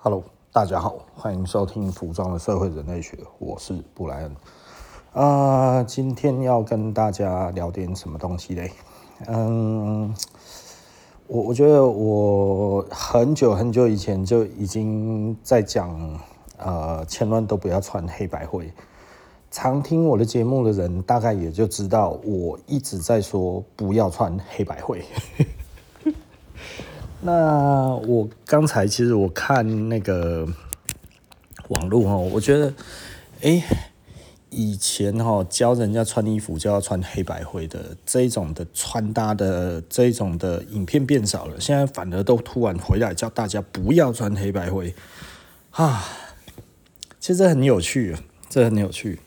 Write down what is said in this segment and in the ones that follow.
Hello，大家好，欢迎收听《服装的社会人类学》，我是布莱恩。啊、今天要跟大家聊点什么东西嘞？嗯，我我觉得我很久很久以前就已经在讲，呃，千万都不要穿黑白灰。常听我的节目的人，大概也就知道我一直在说不要穿黑白灰。那我刚才其实我看那个网络哦，我觉得，哎，以前哈教人家穿衣服就要穿黑白灰的这一种的穿搭的这一种的影片变少了，现在反而都突然回来叫大家不要穿黑白灰啊，其实很有趣，这很有趣，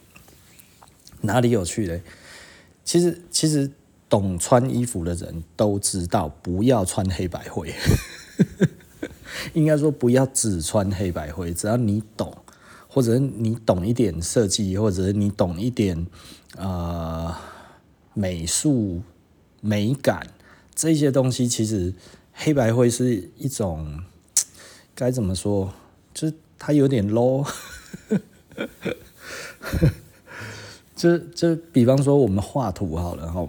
哪里有趣嘞？其实，其实。懂穿衣服的人都知道，不要穿黑白灰。应该说，不要只穿黑白灰。只要你懂，或者你懂一点设计，或者你懂一点呃美术美感这些东西，其实黑白灰是一种该怎么说？就是它有点 low。就就比方说，我们画图好了哈。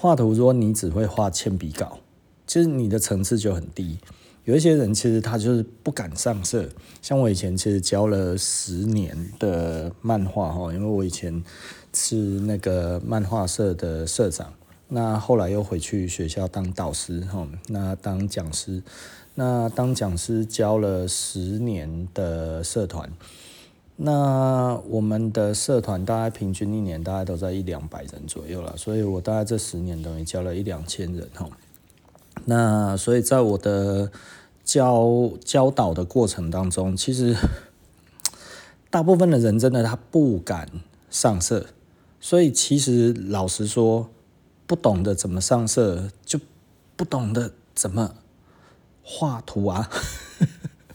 画图，如果你只会画铅笔稿，其实你的层次就很低。有一些人其实他就是不敢上色，像我以前其实教了十年的漫画哈，因为我以前是那个漫画社的社长，那后来又回去学校当导师哈，那当讲师，那当讲师教了十年的社团。那我们的社团大概平均一年大概都在一两百人左右了，所以我大概这十年等于教了一两千人哈。那所以在我的教教导的过程当中，其实 大部分的人真的他不敢上色，所以其实老实说，不懂得怎么上色，就不懂得怎么画图啊。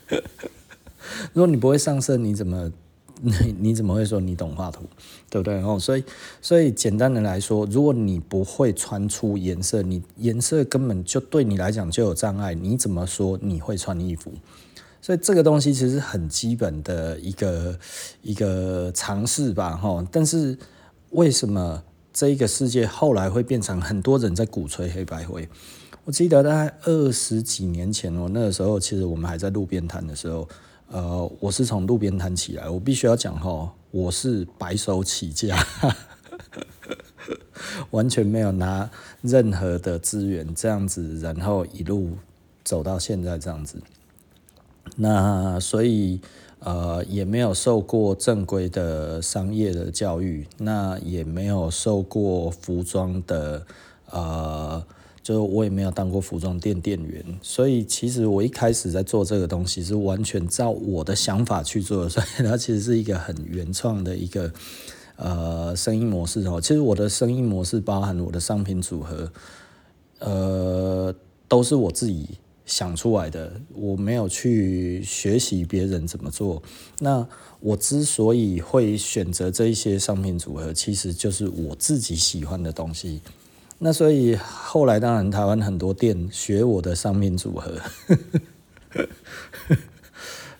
如果你不会上色，你怎么？你 你怎么会说你懂画图，对不对哦？所以所以简单的来说，如果你不会穿出颜色，你颜色根本就对你来讲就有障碍，你怎么说你会穿衣服？所以这个东西其实很基本的一个一个尝试吧，哈。但是为什么这一个世界后来会变成很多人在鼓吹黑白灰？我记得大概二十几年前哦，那个时候其实我们还在路边摊的时候。呃，我是从路边摊起来，我必须要讲哈，我是白手起家，完全没有拿任何的资源这样子，然后一路走到现在这样子。那所以呃，也没有受过正规的商业的教育，那也没有受过服装的呃。就我也没有当过服装店店员，所以其实我一开始在做这个东西是完全照我的想法去做的，所以它其实是一个很原创的一个呃生意模式哦。其实我的生意模式包含我的商品组合，呃，都是我自己想出来的，我没有去学习别人怎么做。那我之所以会选择这一些商品组合，其实就是我自己喜欢的东西。那所以后来当然台湾很多店学我的商品组合，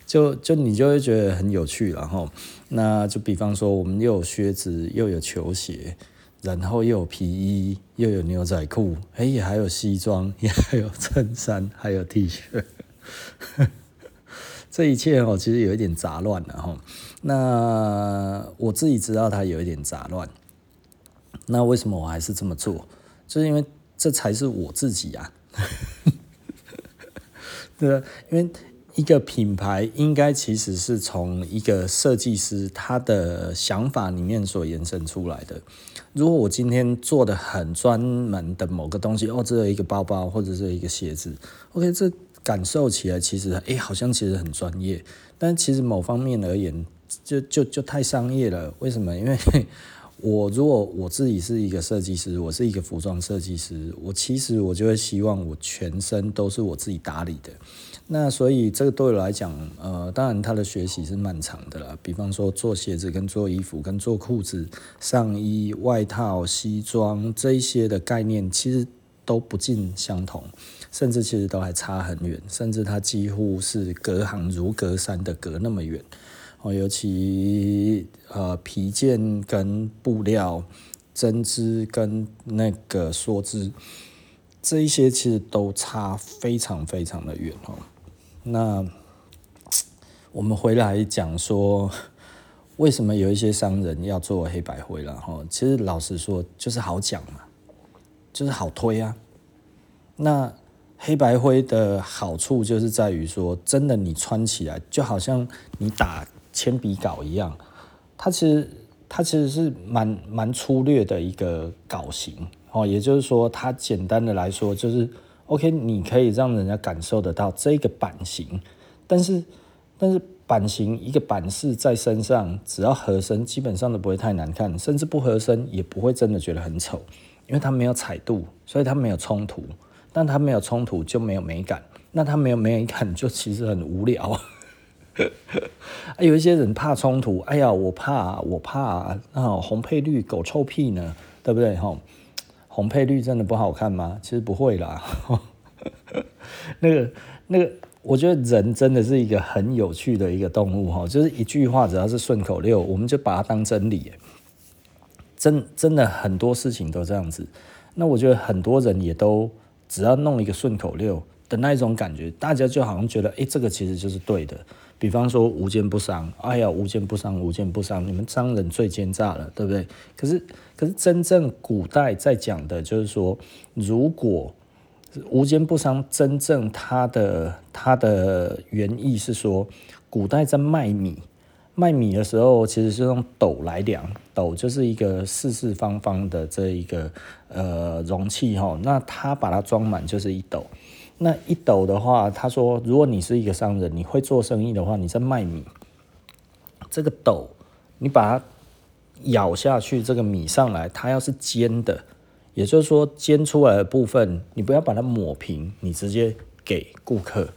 就就你就会觉得很有趣了哈。那就比方说我们又有靴子又有球鞋，然后又有皮衣又有牛仔裤，哎也还有西装也还有衬衫还有 T 恤，这一切哦其实有一点杂乱了哈。那我自己知道它有一点杂乱，那为什么我还是这么做？就是因为这才是我自己啊，对，因为一个品牌应该其实是从一个设计师他的想法里面所延伸出来的。如果我今天做的很专门的某个东西，哦，这有一个包包或者是一个鞋子，OK，这感受起来其实哎、好像其实很专业，但其实某方面而言，就就就太商业了。为什么？因为我如果我自己是一个设计师，我是一个服装设计师，我其实我就会希望我全身都是我自己打理的。那所以这个对我来讲，呃，当然他的学习是漫长的啦。比方说做鞋子、跟做衣服、跟做裤子、上衣、外套、西装这一些的概念，其实都不尽相同，甚至其实都还差很远，甚至它几乎是隔行如隔山的隔那么远。尤其呃皮件跟布料、针织跟那个梭织，这一些其实都差非常非常的远哦。那我们回来讲说。为什么有一些商人要做黑白灰了？哈，其实老实说，就是好讲嘛，就是好推啊。那黑白灰的好处就是在于说，真的你穿起来就好像你打铅笔稿一样，它其实它其实是蛮蛮粗略的一个稿型哦。也就是说，它简单的来说就是 OK，你可以让人家感受得到这个版型，但是但是。版型一个版式在身上，只要合身，基本上都不会太难看，甚至不合身也不会真的觉得很丑，因为它没有彩度，所以它没有冲突。但它没有冲突就没有美感，那它没有美感就其实很无聊。有一些人怕冲突，哎呀，我怕，我怕啊，红配绿，狗臭屁呢，对不对？哈，红配绿真的不好看吗？其实不会啦。那个，那个。我觉得人真的是一个很有趣的一个动物哈，就是一句话只要是顺口溜，我们就把它当真理。真真的很多事情都这样子。那我觉得很多人也都只要弄一个顺口溜的那一种感觉，大家就好像觉得，哎，这个其实就是对的。比方说无奸不商，哎呀，无奸不商，无奸不商，你们商人最奸诈了，对不对？可是可是真正古代在讲的就是说，如果无奸不商，真正它的它的原意是说，古代在卖米，卖米的时候其实是用斗来量，斗就是一个四四方方的这一个呃容器哈，那它把它装满就是一斗，那一斗的话，他说如果你是一个商人，你会做生意的话，你在卖米，这个斗你把它咬下去，这个米上来，它要是尖的。也就是说，煎出来的部分，你不要把它抹平，你直接给顾客，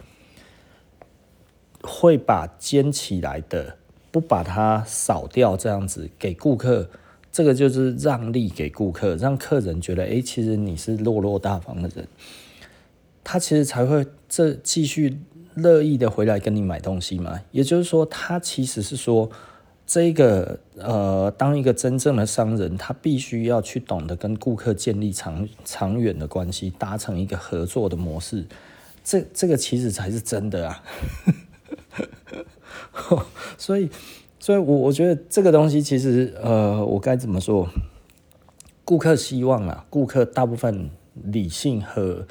会把煎起来的不把它扫掉，这样子给顾客，这个就是让利给顾客，让客人觉得，哎，其实你是落落大方的人，他其实才会这继续乐意的回来跟你买东西嘛。也就是说，他其实是说。这个呃，当一个真正的商人，他必须要去懂得跟顾客建立长长远的关系，达成一个合作的模式。这这个其实才是真的啊！所以，所以我我觉得这个东西其实呃，我该怎么说？顾客希望啊，顾客大部分理性和。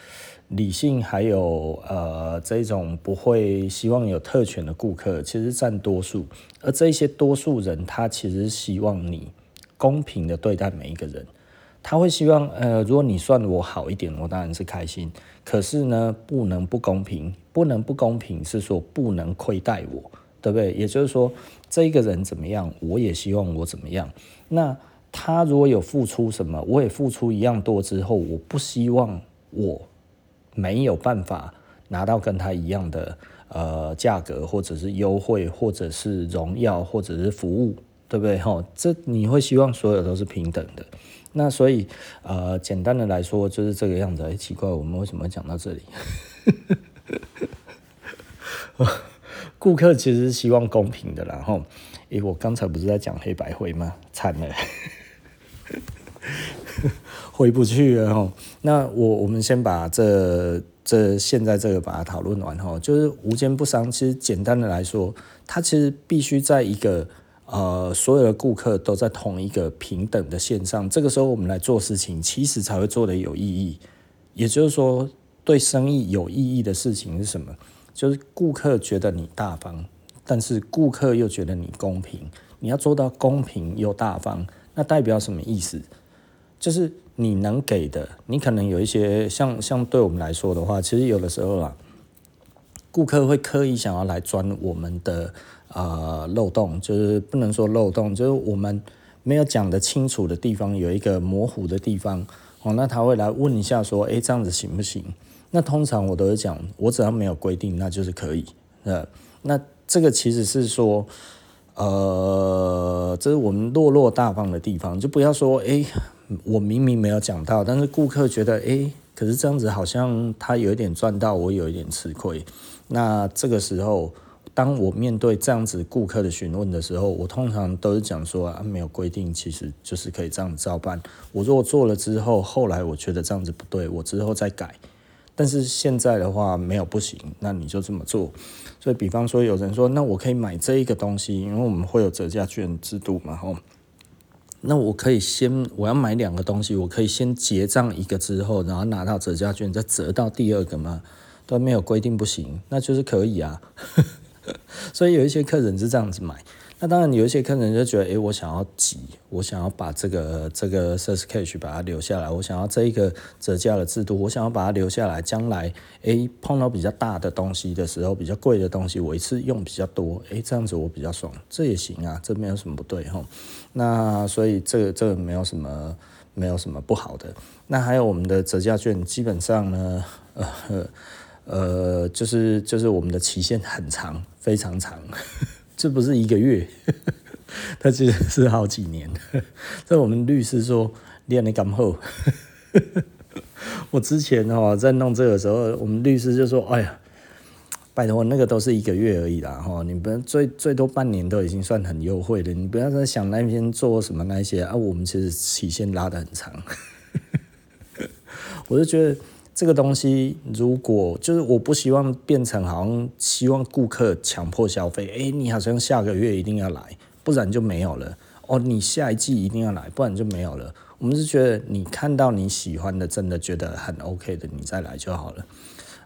理性还有呃这种不会希望有特权的顾客，其实占多数。而这些多数人，他其实希望你公平的对待每一个人。他会希望呃，如果你算我好一点，我当然是开心。可是呢，不能不公平，不能不公平是说不能亏待我，对不对？也就是说，这一个人怎么样，我也希望我怎么样。那他如果有付出什么，我也付出一样多之后，我不希望我。没有办法拿到跟他一样的呃价格，或者是优惠，或者是荣耀，或者是服务，对不对？吼，这你会希望所有都是平等的。那所以呃，简单的来说就是这个样子。哎，奇怪，我们为什么会讲到这里？顾客其实希望公平的，然后，诶，我刚才不是在讲黑白灰吗？惨了。回不去了哈，那我我们先把这这现在这个把它讨论完哈，就是无奸不商。其实简单的来说，它其实必须在一个呃所有的顾客都在同一个平等的线上，这个时候我们来做事情，其实才会做得有意义。也就是说，对生意有意义的事情是什么？就是顾客觉得你大方，但是顾客又觉得你公平。你要做到公平又大方，那代表什么意思？就是你能给的，你可能有一些像像对我们来说的话，其实有的时候啊，顾客会刻意想要来钻我们的啊、呃、漏洞，就是不能说漏洞，就是我们没有讲得清楚的地方，有一个模糊的地方哦，那他会来问一下说，诶，这样子行不行？那通常我都是讲，我只要没有规定，那就是可以。呃，那这个其实是说，呃，这是我们落落大方的地方，就不要说诶。我明明没有讲到，但是顾客觉得，诶，可是这样子好像他有一点赚到，我有一点吃亏。那这个时候，当我面对这样子顾客的询问的时候，我通常都是讲说啊，没有规定，其实就是可以这样子照办。我如果做了之后，后来我觉得这样子不对，我之后再改。但是现在的话没有不行，那你就这么做。所以，比方说有人说，那我可以买这一个东西，因为我们会有折价券制度嘛，吼。那我可以先我要买两个东西，我可以先结账一个之后，然后拿到折价券再折到第二个吗？都没有规定不行，那就是可以啊。所以有一些客人是这样子买。那当然，有一些客人就觉得，哎、欸，我想要挤，我想要把这个这个 surcharge 把它留下来，我想要这一个折价的制度，我想要把它留下来，将来，哎、欸，碰到比较大的东西的时候，比较贵的东西，我一次用比较多，哎、欸，这样子我比较爽，这也行啊，这没有什么不对哈。那所以这个这个没有什么没有什么不好的。那还有我们的折价券，基本上呢，呃呃，就是就是我们的期限很长，非常长。这不是一个月，他其实是好几年。这我们律师说练的刚好。我之前哈在弄这个时候，我们律师就说：“哎呀，拜托，那个都是一个月而已啦，哈，你不要最最多半年都已经算很优惠了，你不要再想那边做什么那些啊。我们其实期限拉得很长，我就觉得。”这个东西如果就是我不希望变成好像希望顾客强迫消费，哎，你好像下个月一定要来，不然就没有了。哦，你下一季一定要来，不然就没有了。我们是觉得你看到你喜欢的，真的觉得很 OK 的，你再来就好了。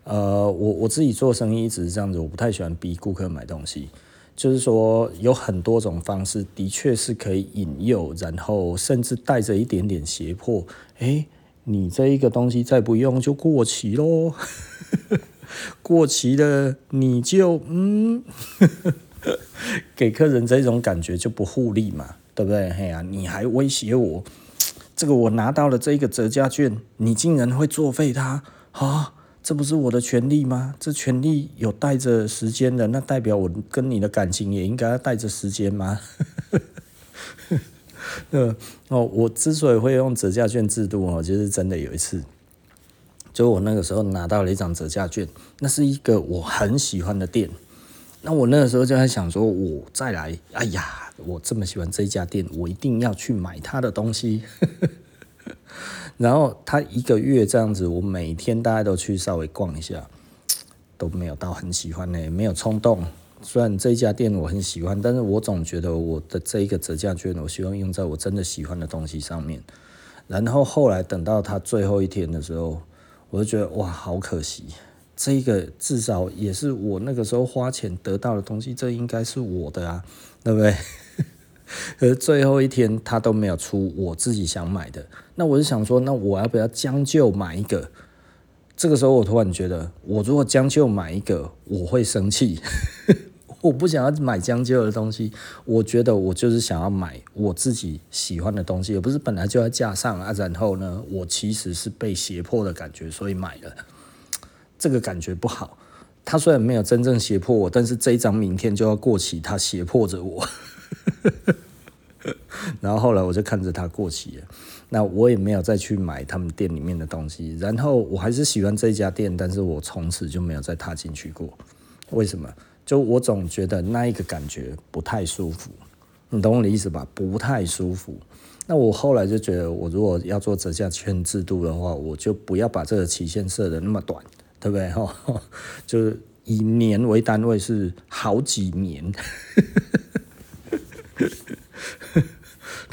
呃，我我自己做生意一直是这样子，我不太喜欢逼顾客买东西。就是说有很多种方式，的确是可以引诱，然后甚至带着一点点胁迫，哎。你这一个东西再不用就过期喽，过期了你就嗯，给客人这种感觉就不互利嘛，对不对？嘿呀，你还威胁我，这个我拿到了这个折价券，你竟然会作废它啊？这不是我的权利吗？这权利有带着时间的，那代表我跟你的感情也应该带着时间吗？呃哦，我之所以会用折价券制度哦，就是真的有一次，就我那个时候拿到了一张折价券，那是一个我很喜欢的店，那我那个时候就在想说，我再来，哎呀，我这么喜欢这家店，我一定要去买他的东西。然后他一个月这样子，我每天大概都去稍微逛一下，都没有到很喜欢呢，没有冲动。虽然这家店我很喜欢，但是我总觉得我的这一个折价券，我希望用在我真的喜欢的东西上面。然后后来等到他最后一天的时候，我就觉得哇，好可惜，这个至少也是我那个时候花钱得到的东西，这应该是我的啊，对不对？可是最后一天他都没有出我自己想买的，那我就想说，那我要不要将就买一个？这个时候我突然觉得，我如果将就买一个，我会生气。我不想要买将就的东西，我觉得我就是想要买我自己喜欢的东西，而不是本来就在架上啊。然后呢，我其实是被胁迫的感觉，所以买了。这个感觉不好。他虽然没有真正胁迫我，但是这一张明天就要过期，他胁迫着我。然后后来我就看着他过期了，那我也没有再去买他们店里面的东西。然后我还是喜欢这家店，但是我从此就没有再踏进去过。为什么？就我总觉得那一个感觉不太舒服，你懂我的意思吧？不太舒服。那我后来就觉得，我如果要做折价券制度的话，我就不要把这个期限设得那么短，对不对？哈，就是以年为单位，是好几年。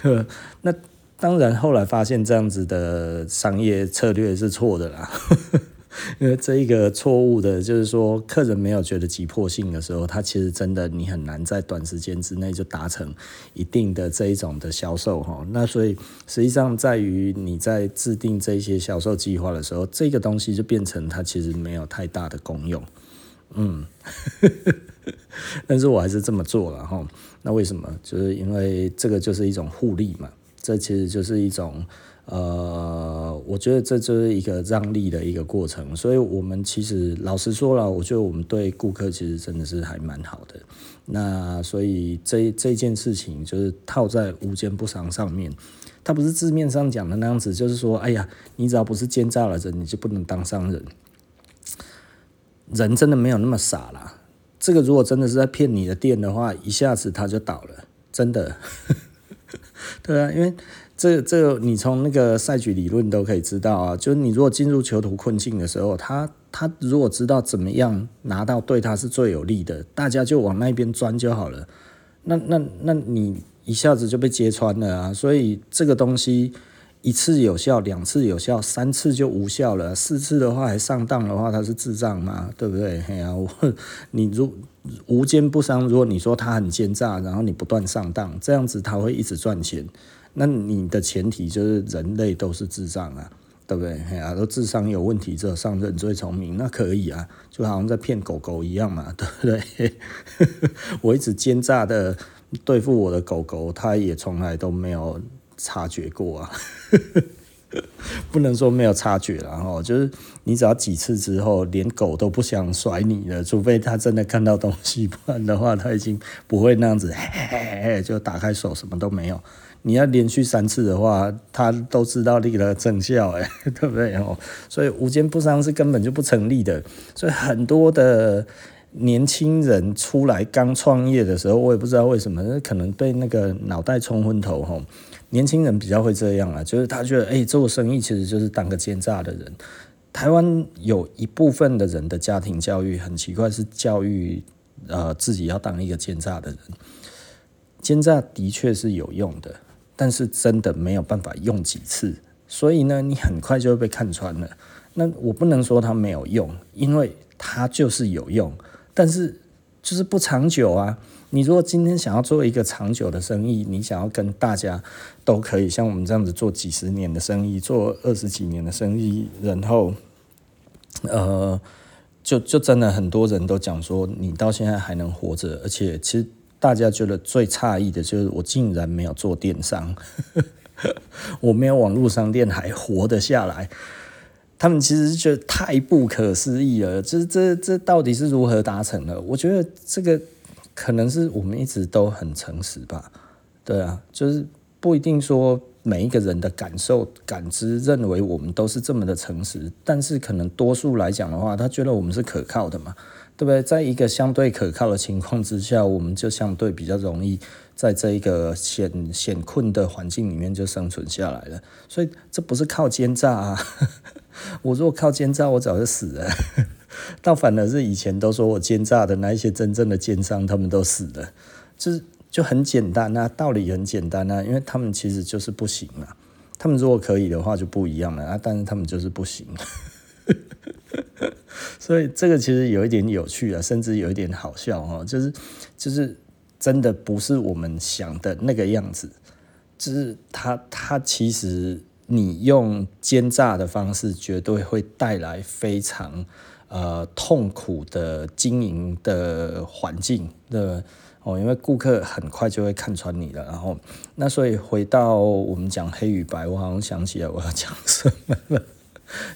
对，那当然后来发现这样子的商业策略是错的啦。因为这一个错误的，就是说，客人没有觉得急迫性的时候，他其实真的你很难在短时间之内就达成一定的这一种的销售哈。那所以实际上在于你在制定这些销售计划的时候，这个东西就变成它其实没有太大的功用。嗯，但是我还是这么做了哈。那为什么？就是因为这个就是一种互利嘛，这其实就是一种。呃，我觉得这就是一个让利的一个过程，所以我们其实老实说了，我觉得我们对顾客其实真的是还蛮好的。那所以这这件事情就是套在无奸不商上面，他不是字面上讲的那样子，就是说，哎呀，你只要不是奸诈的人，你就不能当商人。人真的没有那么傻啦。这个如果真的是在骗你的店的话，一下子他就倒了，真的。对啊，因为这这、你从那个赛局理论都可以知道啊，就是你如果进入囚徒困境的时候，他他如果知道怎么样拿到对他是最有利的，大家就往那边钻就好了。那那那你一下子就被揭穿了啊！所以这个东西一次有效，两次有效，三次就无效了。四次的话还上当的话，他是智障吗？对不对？嘿呀、啊，我你如无奸不商，如果你说他很奸诈，然后你不断上当，这样子他会一直赚钱。那你的前提就是人类都是智障啊，对不对？嘿呀、啊，都智商有问题，只有商人最聪明，那可以啊，就好像在骗狗狗一样嘛，对不对？我一直奸诈的对付我的狗狗，它也从来都没有。察觉过啊，不能说没有察觉了哈，就是你只要几次之后，连狗都不想甩你了，除非它真的看到东西，不然的话，它已经不会那样子，嘿嘿嘿，就打开手什么都没有。你要连续三次的话，它都知道你的成效，哎，对不对哦？所以无奸不商是根本就不成立的。所以很多的年轻人出来刚创业的时候，我也不知道为什么，可能被那个脑袋冲昏头哈。年轻人比较会这样啊，就是他觉得，哎、做生意其实就是当个奸诈的人。台湾有一部分的人的家庭教育很奇怪，是教育呃自己要当一个奸诈的人。奸诈的确是有用的，但是真的没有办法用几次，所以呢，你很快就会被看穿了。那我不能说它没有用，因为它就是有用，但是就是不长久啊。你如果今天想要做一个长久的生意，你想要跟大家都可以像我们这样子做几十年的生意，做二十几年的生意，然后，呃，就就真的很多人都讲说，你到现在还能活着，而且其实大家觉得最诧异的就是我竟然没有做电商，我没有网络商店还活得下来，他们其实觉得太不可思议了，这这这到底是如何达成的？我觉得这个。可能是我们一直都很诚实吧，对啊，就是不一定说每一个人的感受、感知认为我们都是这么的诚实，但是可能多数来讲的话，他觉得我们是可靠的嘛，对不对？在一个相对可靠的情况之下，我们就相对比较容易在这一个险险困的环境里面就生存下来了。所以这不是靠奸诈啊，我如果靠奸诈，我早就死了。倒反而是以前都说我奸诈的那一些真正的奸商，他们都死了，就是就很简单啊，道理很简单啊，因为他们其实就是不行啊，他们如果可以的话就不一样了啊，但是他们就是不行，所以这个其实有一点有趣啊，甚至有一点好笑哦，就是就是真的不是我们想的那个样子，就是他他其实你用奸诈的方式，绝对会带来非常。呃，痛苦的经营的环境的哦，因为顾客很快就会看穿你了。然后，那所以回到我们讲黑与白，我好像想起来我要讲什么了。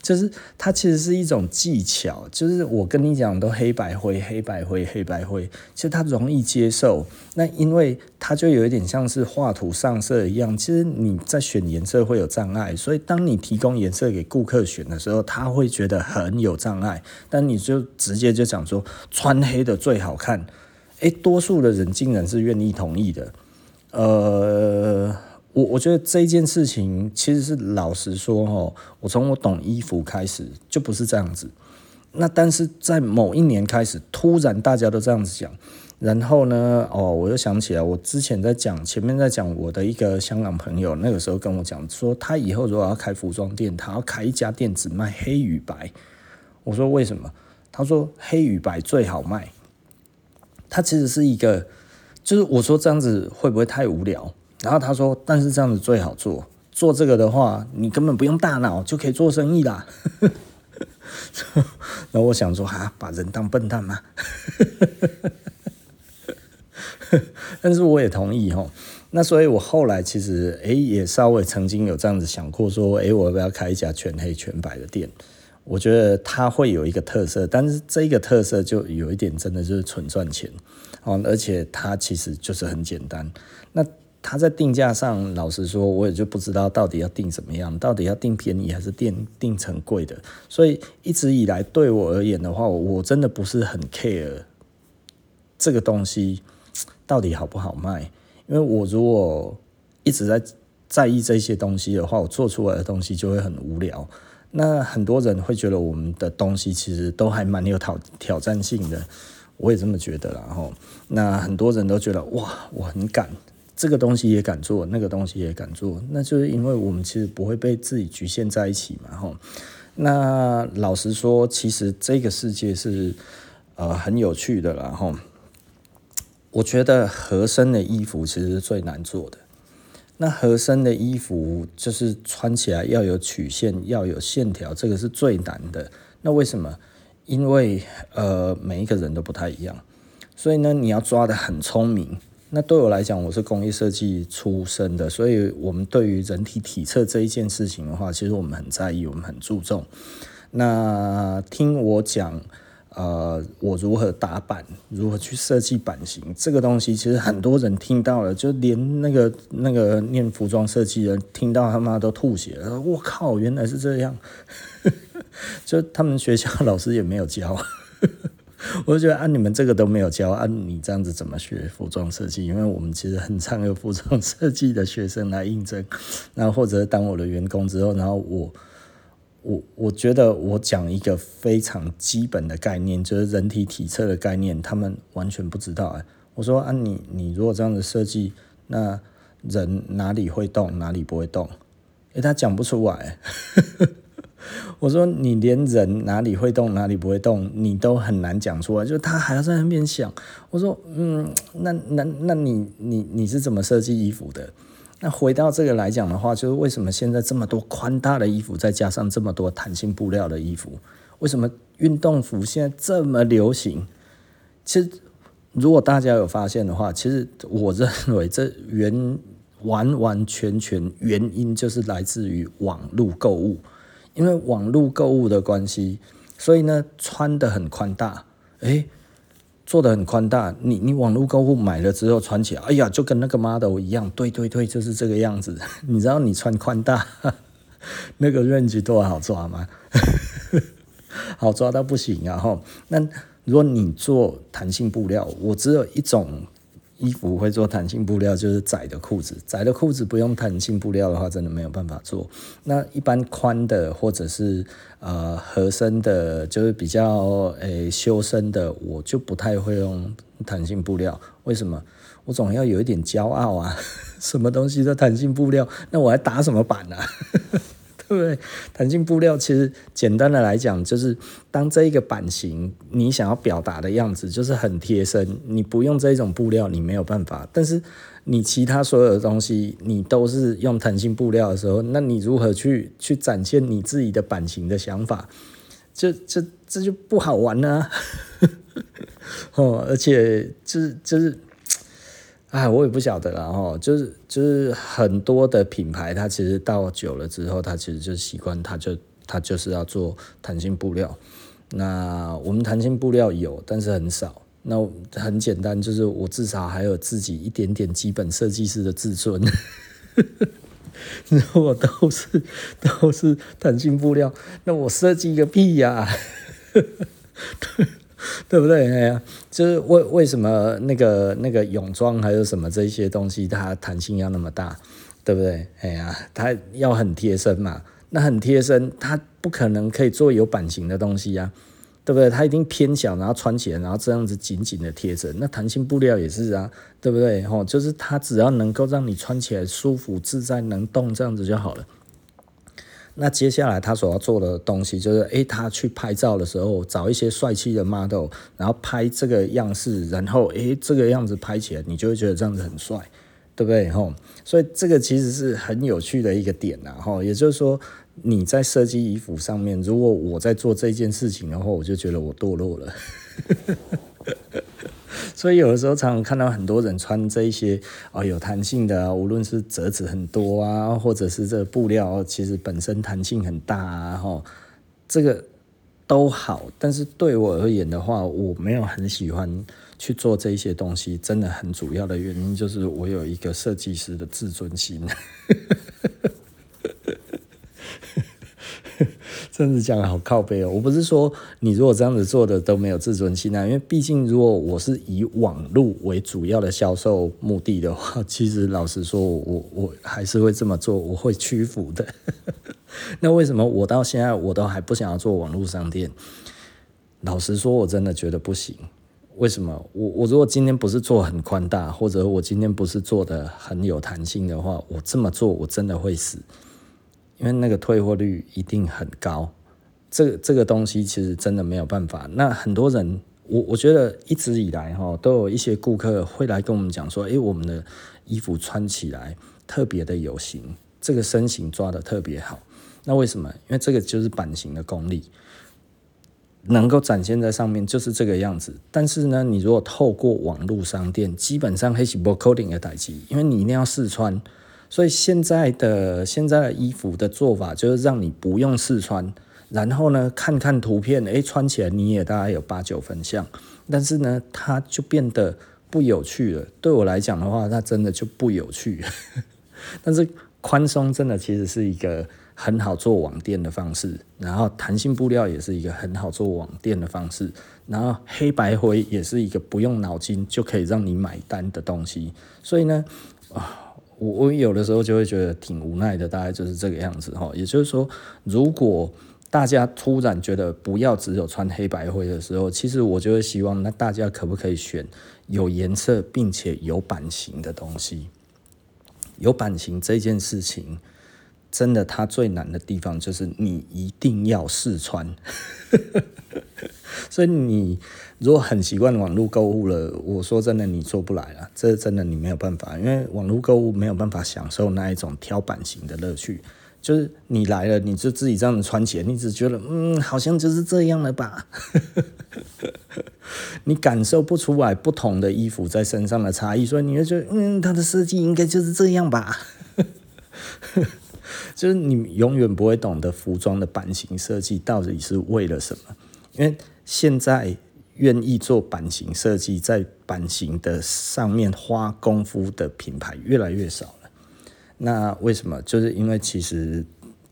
就是它其实是一种技巧，就是我跟你讲都黑白灰，黑白灰，黑白灰，其实它容易接受。那因为它就有一点像是画图上色一样，其实你在选颜色会有障碍，所以当你提供颜色给顾客选的时候，他会觉得很有障碍。但你就直接就讲说穿黑的最好看，诶，多数的人竟然是愿意同意的，呃。我我觉得这件事情其实是老实说哈，我从我懂衣服开始就不是这样子。那但是在某一年开始，突然大家都这样子讲，然后呢，哦，我又想起来，我之前在讲前面在讲我的一个香港朋友，那个时候跟我讲说，他以后如果要开服装店，他要开一家店只卖黑与白。我说为什么？他说黑与白最好卖。他其实是一个，就是我说这样子会不会太无聊？然后他说：“但是这样子最好做，做这个的话，你根本不用大脑就可以做生意啦。”然后我想说：“哈，把人当笨蛋吗？” 但是我也同意齁。那所以我后来其实诶也稍微曾经有这样子想过，说：“诶我要不要开一家全黑全白的店？”我觉得它会有一个特色，但是这个特色就有一点真的就是纯赚钱哦，而且它其实就是很简单。它他在定价上，老实说，我也就不知道到底要定怎么样，到底要定便宜还是定定成贵的。所以一直以来对我而言的话，我真的不是很 care 这个东西到底好不好卖，因为我如果一直在在意这些东西的话，我做出来的东西就会很无聊。那很多人会觉得我们的东西其实都还蛮有挑挑战性的，我也这么觉得啦。然后，那很多人都觉得哇，我很敢。这个东西也敢做，那个东西也敢做，那就是因为我们其实不会被自己局限在一起嘛，吼。那老实说，其实这个世界是呃很有趣的啦，吼。我觉得合身的衣服其实是最难做的。那合身的衣服就是穿起来要有曲线，要有线条，这个是最难的。那为什么？因为呃每一个人都不太一样，所以呢你要抓得很聪明。那对我来讲，我是工业设计出身的，所以我们对于人体体测这一件事情的话，其实我们很在意，我们很注重。那听我讲，呃，我如何打版，如何去设计版型，这个东西其实很多人听到了，就连那个那个念服装设计的听到他妈都吐血了。我靠，原来是这样，就他们学校老师也没有教。我就觉得啊，你们这个都没有教啊，你这样子怎么学服装设计？因为我们其实很常有服装设计的学生来应征，然后或者当我的员工之后，然后我我我觉得我讲一个非常基本的概念，就是人体体测的概念，他们完全不知道哎。我说啊，你你如果这样子设计，那人哪里会动，哪里不会动？诶，他讲不出来。我说你连人哪里会动哪里不会动，你都很难讲出来，就他还要在那边想。我说嗯，那那那你你你是怎么设计衣服的？那回到这个来讲的话，就是为什么现在这么多宽大的衣服，再加上这么多弹性布料的衣服，为什么运动服现在这么流行？其实如果大家有发现的话，其实我认为这原完完全全原因就是来自于网络购物。因为网络购物的关系，所以呢，穿得很宽大，诶，做得很宽大。你你网络购物买了之后穿起来，哎呀，就跟那个 model 一样，对对对，就是这个样子。你知道你穿宽大，那个 range 多好抓吗？好抓到不行啊！哈，那如果你做弹性布料，我只有一种。衣服会做弹性布料，就是窄的裤子。窄的裤子不用弹性布料的话，真的没有办法做。那一般宽的或者是呃合身的，就是比较诶、修身的，我就不太会用弹性布料。为什么？我总要有一点骄傲啊！什么东西都弹性布料，那我还打什么版啊？对，弹性布料其实简单的来讲，就是当这一个版型你想要表达的样子，就是很贴身。你不用这一种布料，你没有办法。但是你其他所有的东西，你都是用弹性布料的时候，那你如何去去展现你自己的版型的想法？这这这就不好玩了啊。哦，而且就是就是。哎，我也不晓得了哈，就是就是很多的品牌，它其实到久了之后，它其实就习惯，它就它就是要做弹性布料。那我们弹性布料有，但是很少。那很简单，就是我至少还有自己一点点基本设计师的自尊。如果都是都是弹性布料，那我设计个屁呀！对不对？哎呀，就是为为什么那个那个泳装还有什么这些东西，它弹性要那么大，对不对？哎呀，它要很贴身嘛。那很贴身，它不可能可以做有版型的东西呀，对不对？它一定偏小，然后穿起来，然后这样子紧紧的贴着。那弹性布料也是啊，对不对？吼，就是它只要能够让你穿起来舒服自在，能动这样子就好了。那接下来他所要做的东西就是，诶，他去拍照的时候找一些帅气的 model，然后拍这个样式，然后诶，这个样子拍起来，你就会觉得这样子很帅，对不对？吼，所以这个其实是很有趣的一个点呐，吼，也就是说你在设计衣服上面，如果我在做这件事情的话，我就觉得我堕落了。所以有的时候常常看到很多人穿这一些啊有弹性的，无论是褶子很多啊，或者是这个布料其实本身弹性很大啊，吼，这个都好，但是对我而言的话，我没有很喜欢去做这些东西。真的很主要的原因就是我有一个设计师的自尊心。真是讲好靠背哦！我不是说你如果这样子做的都没有自尊心啊，因为毕竟如果我是以网络为主要的销售目的的话，其实老实说我，我我还是会这么做，我会屈服的。那为什么我到现在我都还不想要做网络商店？老实说，我真的觉得不行。为什么？我我如果今天不是做很宽大，或者我今天不是做的很有弹性的话，我这么做我真的会死。因为那个退货率一定很高，这个这个东西其实真的没有办法。那很多人，我我觉得一直以来哈，都有一些顾客会来跟我们讲说，诶，我们的衣服穿起来特别的有型，这个身形抓得特别好。那为什么？因为这个就是版型的功力，能够展现在上面就是这个样子。但是呢，你如果透过网络商店，基本上还是不 coding 的代志，因为你一定要试穿。所以现在的现在的衣服的做法就是让你不用试穿，然后呢，看看图片，诶，穿起来你也大概有八九分像，但是呢，它就变得不有趣了。对我来讲的话，它真的就不有趣。但是宽松真的其实是一个很好做网店的方式，然后弹性布料也是一个很好做网店的方式，然后黑白灰也是一个不用脑筋就可以让你买单的东西。所以呢，啊。我我有的时候就会觉得挺无奈的，大概就是这个样子哈。也就是说，如果大家突然觉得不要只有穿黑白灰的时候，其实我就会希望，那大家可不可以选有颜色并且有版型的东西？有版型这件事情，真的它最难的地方就是你一定要试穿。所以你如果很习惯网络购物了，我说真的，你做不来了。这真的你没有办法，因为网络购物没有办法享受那一种挑版型的乐趣。就是你来了，你就自己这样子穿起来，你只觉得嗯，好像就是这样了吧？你感受不出来不同的衣服在身上的差异，所以你会觉得嗯，它的设计应该就是这样吧？就是你永远不会懂得服装的版型设计到底是为了什么。因为现在愿意做版型设计，在版型的上面花功夫的品牌越来越少了。那为什么？就是因为其实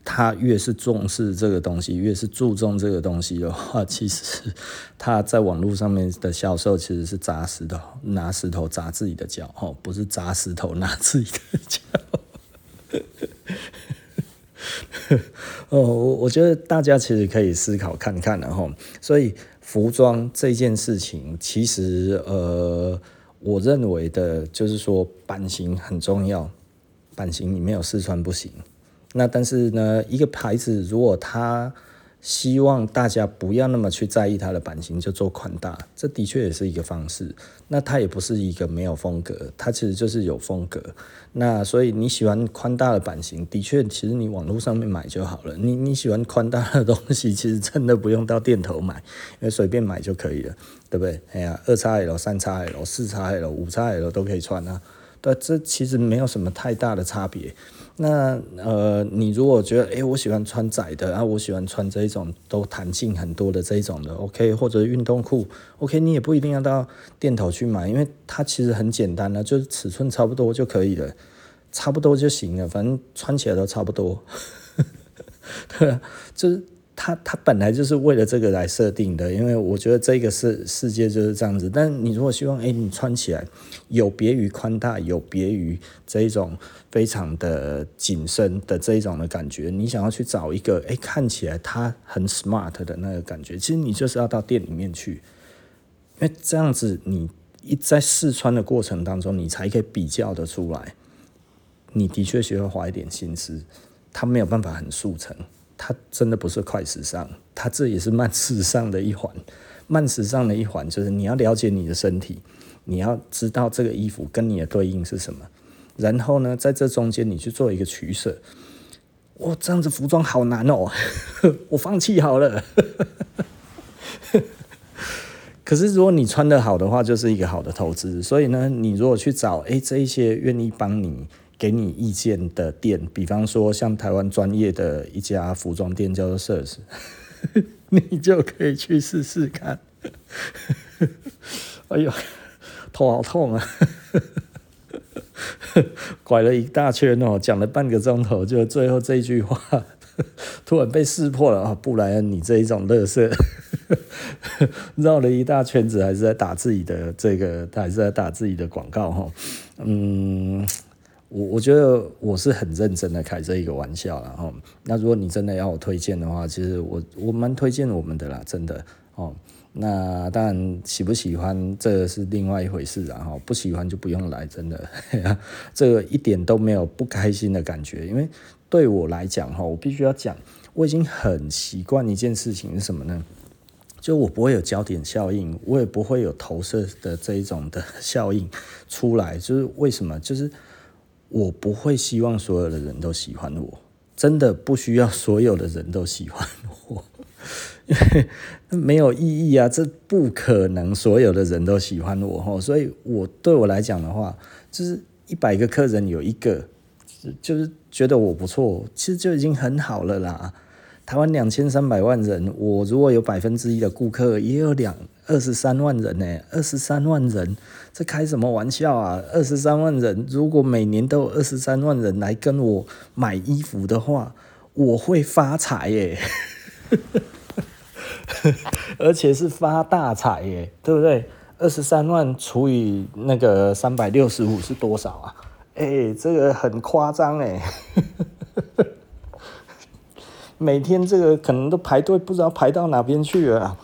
他越是重视这个东西，越是注重这个东西的话，其实他在网络上面的销售其实是砸石头，拿石头砸自己的脚，哦，不是砸石头拿自己的脚。哦，我我觉得大家其实可以思考看看，然后，所以服装这件事情，其实呃，我认为的就是说版型很重要，版型你没有试穿不行。那但是呢，一个牌子如果它希望大家不要那么去在意它的版型，就做宽大，这的确也是一个方式。那它也不是一个没有风格，它其实就是有风格。那所以你喜欢宽大的版型，的确，其实你网络上面买就好了。你你喜欢宽大的东西，其实真的不用到店头买，因为随便买就可以了，对不对？哎呀，二叉 L、三叉 L、四叉 L、五叉 L 都可以穿啊。对，这其实没有什么太大的差别。那呃，你如果觉得，诶，我喜欢穿窄的，然后我喜欢穿这一种都弹性很多的这一种的，OK，或者运动裤，OK，你也不一定要到店头去买，因为它其实很简单的，就是尺寸差不多就可以了，差不多就行了，反正穿起来都差不多，对，就是。它它本来就是为了这个来设定的，因为我觉得这个世世界就是这样子。但你如果希望，哎，你穿起来有别于宽大，有别于这一种非常的紧身的这一种的感觉，你想要去找一个，哎，看起来它很 smart 的那个感觉，其实你就是要到店里面去，因为这样子你一在试穿的过程当中，你才可以比较得出来，你的确需要花一点心思，它没有办法很速成。它真的不是快时尚，它这也是慢时尚的一环。慢时尚的一环就是你要了解你的身体，你要知道这个衣服跟你的对应是什么，然后呢，在这中间你去做一个取舍。哇，这样子服装好难哦，我放弃好了。可是如果你穿得好的话，就是一个好的投资。所以呢，你如果去找诶这一些愿意帮你。给你意见的店，比方说像台湾专业的一家服装店叫做 Sirs，你就可以去试试看。哎呦，头好痛啊！拐了一大圈哦，讲了半个钟头，就最后这句话突然被识破了啊！布莱恩，你这一种乐色，绕了一大圈子，还是在打自己的这个，还是在打自己的广告哈？嗯，我我觉得我是很认真的开这一个玩笑然后。那如果你真的要我推荐的话，其实我我蛮推荐我们的啦，真的哦。那当然，喜不喜欢这个是另外一回事，然后不喜欢就不用来，真的，这个一点都没有不开心的感觉。因为对我来讲，哈，我必须要讲，我已经很习惯一件事情是什么呢？就我不会有焦点效应，我也不会有投射的这一种的 效应出来。就是为什么？就是我不会希望所有的人都喜欢我，真的不需要所有的人都喜欢我。因为没有意义啊，这不可能所有的人都喜欢我哈，所以我对我来讲的话，就是一百个客人有一个，就是觉得我不错，其实就已经很好了啦。台湾两千三百万人，我如果有百分之一的顾客，也有两二十三万人呢，二十三万人，这开什么玩笑啊？二十三万人，如果每年都有二十三万人来跟我买衣服的话，我会发财耶。而且是发大财耶，对不对？二十三万除以那个三百六十五是多少啊？哎、这个很夸张哎！每天这个可能都排队，不知道排到哪边去了。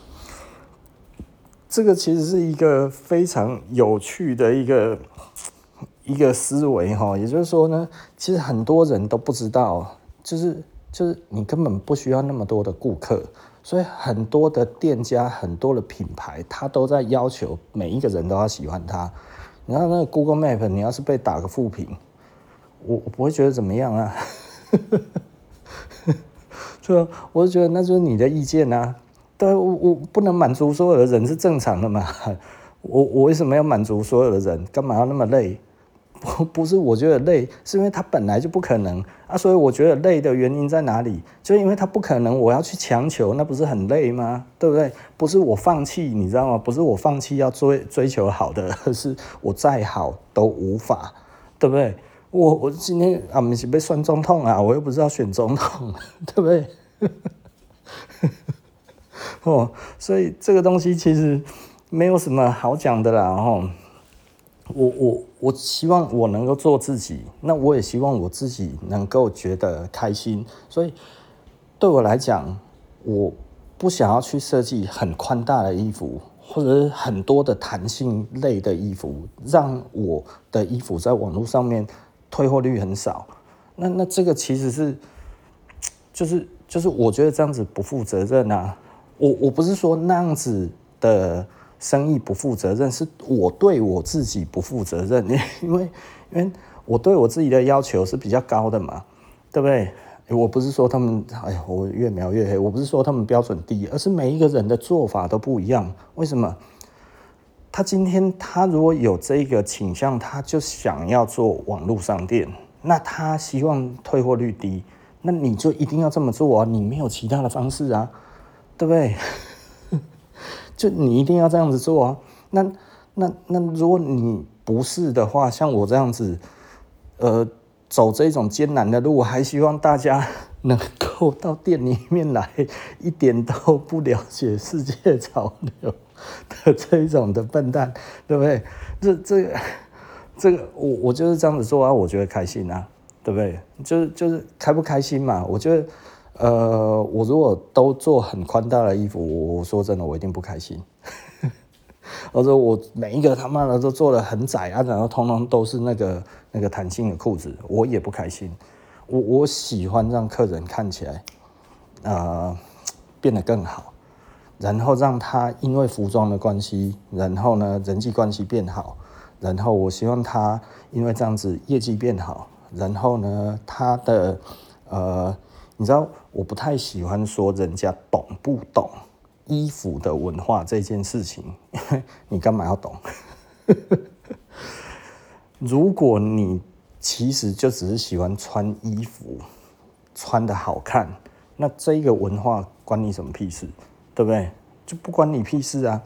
这个其实是一个非常有趣的一个一个思维哈，也就是说呢，其实很多人都不知道，就是就是你根本不需要那么多的顾客。所以很多的店家，很多的品牌，他都在要求每一个人都要喜欢他。然后那个 Google Map，你要是被打个负评，我我不会觉得怎么样啊。就我就觉得那就是你的意见啊。对，我我不能满足所有的人是正常的嘛。我我为什么要满足所有的人？干嘛要那么累？不 不是我觉得累，是因为他本来就不可能啊，所以我觉得累的原因在哪里？就因为他不可能，我要去强求，那不是很累吗？对不对？不是我放弃，你知道吗？不是我放弃要追追求好的，而 是我再好都无法，对不对？我我今天啊，不是被选总统啊，我又不是要选总统，对不对？哦，所以这个东西其实没有什么好讲的啦，吼。我我我希望我能够做自己，那我也希望我自己能够觉得开心。所以对我来讲，我不想要去设计很宽大的衣服，或者是很多的弹性类的衣服，让我的衣服在网络上面退货率很少。那那这个其实是，就是就是我觉得这样子不负责任啊。我我不是说那样子的。生意不负责任，是我对我自己不负责任，因为因为我对我自己的要求是比较高的嘛，对不对？我不是说他们，哎呀，我越描越黑。我不是说他们标准低，而是每一个人的做法都不一样。为什么？他今天他如果有这个倾向，他就想要做网络商店，那他希望退货率低，那你就一定要这么做啊！你没有其他的方式啊，对不对？就你一定要这样子做啊？那那那如果你不是的话，像我这样子，呃，走这种艰难的路，还希望大家 能够到店里面来，一点都不了解世界潮流 的这一种的笨蛋，对不对？这这个这个我我就是这样子做啊，我觉得开心啊，对不对？就是就是开不开心嘛？我觉得。呃，我如果都做很宽大的衣服，我说真的，我一定不开心。我说我每一个他妈的都做得很窄啊，然后通通都是那个那个弹性的裤子，我也不开心。我我喜欢让客人看起来，呃，变得更好，然后让他因为服装的关系，然后呢人际关系变好，然后我希望他因为这样子业绩变好，然后呢他的呃。你知道我不太喜欢说人家懂不懂衣服的文化这件事情，你干嘛要懂？如果你其实就只是喜欢穿衣服，穿得好看，那这个文化关你什么屁事？对不对？就不关你屁事啊。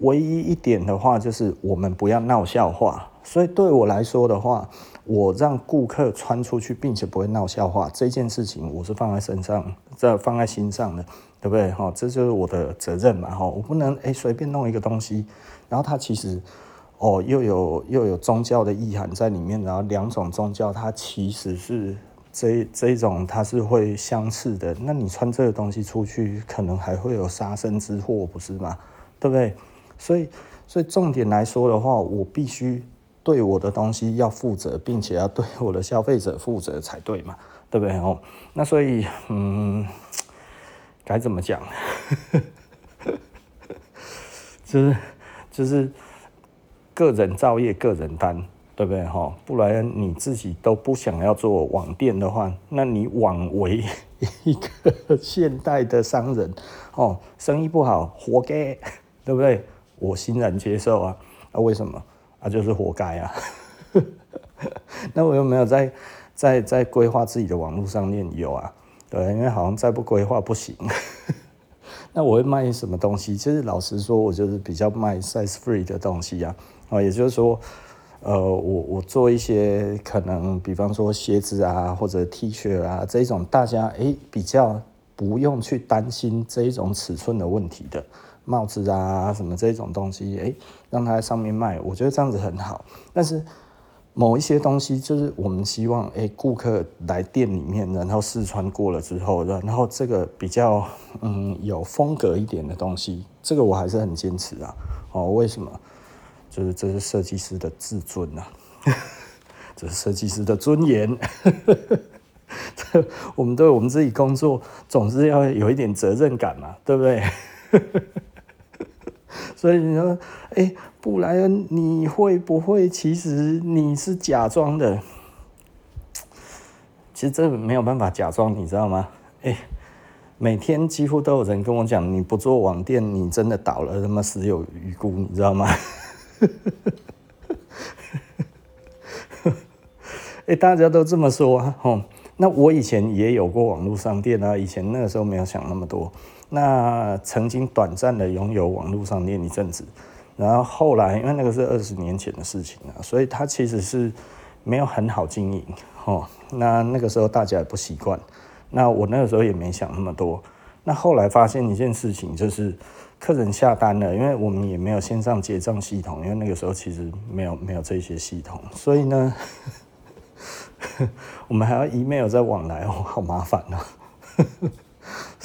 唯一一点的话，就是我们不要闹笑话。所以对我来说的话，我让顾客穿出去，并且不会闹笑话，这件事情我是放在身上，这放在心上的，对不对？哈，这就是我的责任嘛。哈，我不能诶随便弄一个东西，然后它其实哦又有又有宗教的意涵在里面，然后两种宗教它其实是这这一种它是会相似的。那你穿这个东西出去，可能还会有杀身之祸，不是吗？对不对？所以，所以重点来说的话，我必须对我的东西要负责，并且要对我的消费者负责才对嘛，对不对？哦，那所以，嗯，该怎么讲？就是就是个人造业，个人担，对不对？哈，不然你自己都不想要做网店的话，那你枉为一个 现代的商人哦，生意不好，活该，对不对？我欣然接受啊，那、啊、为什么？啊，就是活该啊。那我又没有在在在规划自己的网络上面，有啊，对，因为好像再不规划不行。那我会卖什么东西？其实老实说，我就是比较卖 size free 的东西啊。啊，也就是说，呃，我我做一些可能，比方说鞋子啊，或者 T 恤啊这一种，大家哎、欸、比较不用去担心这一种尺寸的问题的。帽子啊，什么这种东西，诶，让它在上面卖，我觉得这样子很好。但是某一些东西，就是我们希望，诶，顾客来店里面，然后试穿过了之后，然后这个比较嗯有风格一点的东西，这个我还是很坚持啊。哦，为什么？就是这是设计师的自尊呐、啊，这是设计师的尊严。这我们对我们自己工作，总是要有一点责任感嘛，对不对？所以你说，哎、布莱恩，你会不会其实你是假装的？其实这没有办法假装，你知道吗？哎、每天几乎都有人跟我讲，你不做网店，你真的倒了，他妈死有余辜，你知道吗？哎、欸，大家都这么说啊，吼。那我以前也有过网络商店啊，以前那个时候没有想那么多。那曾经短暂的拥有网络商店一阵子，然后后来因为那个是二十年前的事情了，所以它其实是没有很好经营哦。那那个时候大家也不习惯，那我那个时候也没想那么多。那后来发现一件事情，就是客人下单了，因为我们也没有线上结账系统，因为那个时候其实没有没有这些系统，所以呢。我们还要 email 再往来哦，好麻烦哦。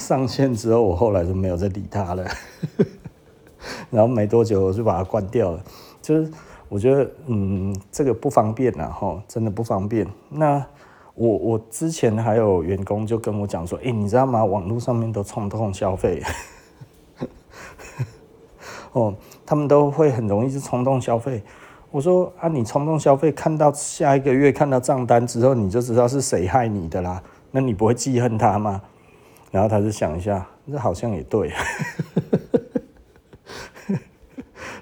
上线之后，我后来就没有再理他了。然后没多久，我就把它关掉了。就是我觉得，嗯，这个不方便啊，哈，真的不方便。那我我之前还有员工就跟我讲说，哎，你知道吗？网络上面都冲动消费，哦，他们都会很容易就冲动消费。我说啊，你冲动消费，看到下一个月看到账单之后，你就知道是谁害你的啦。那你不会记恨他吗？然后他就想一下，这好像也对。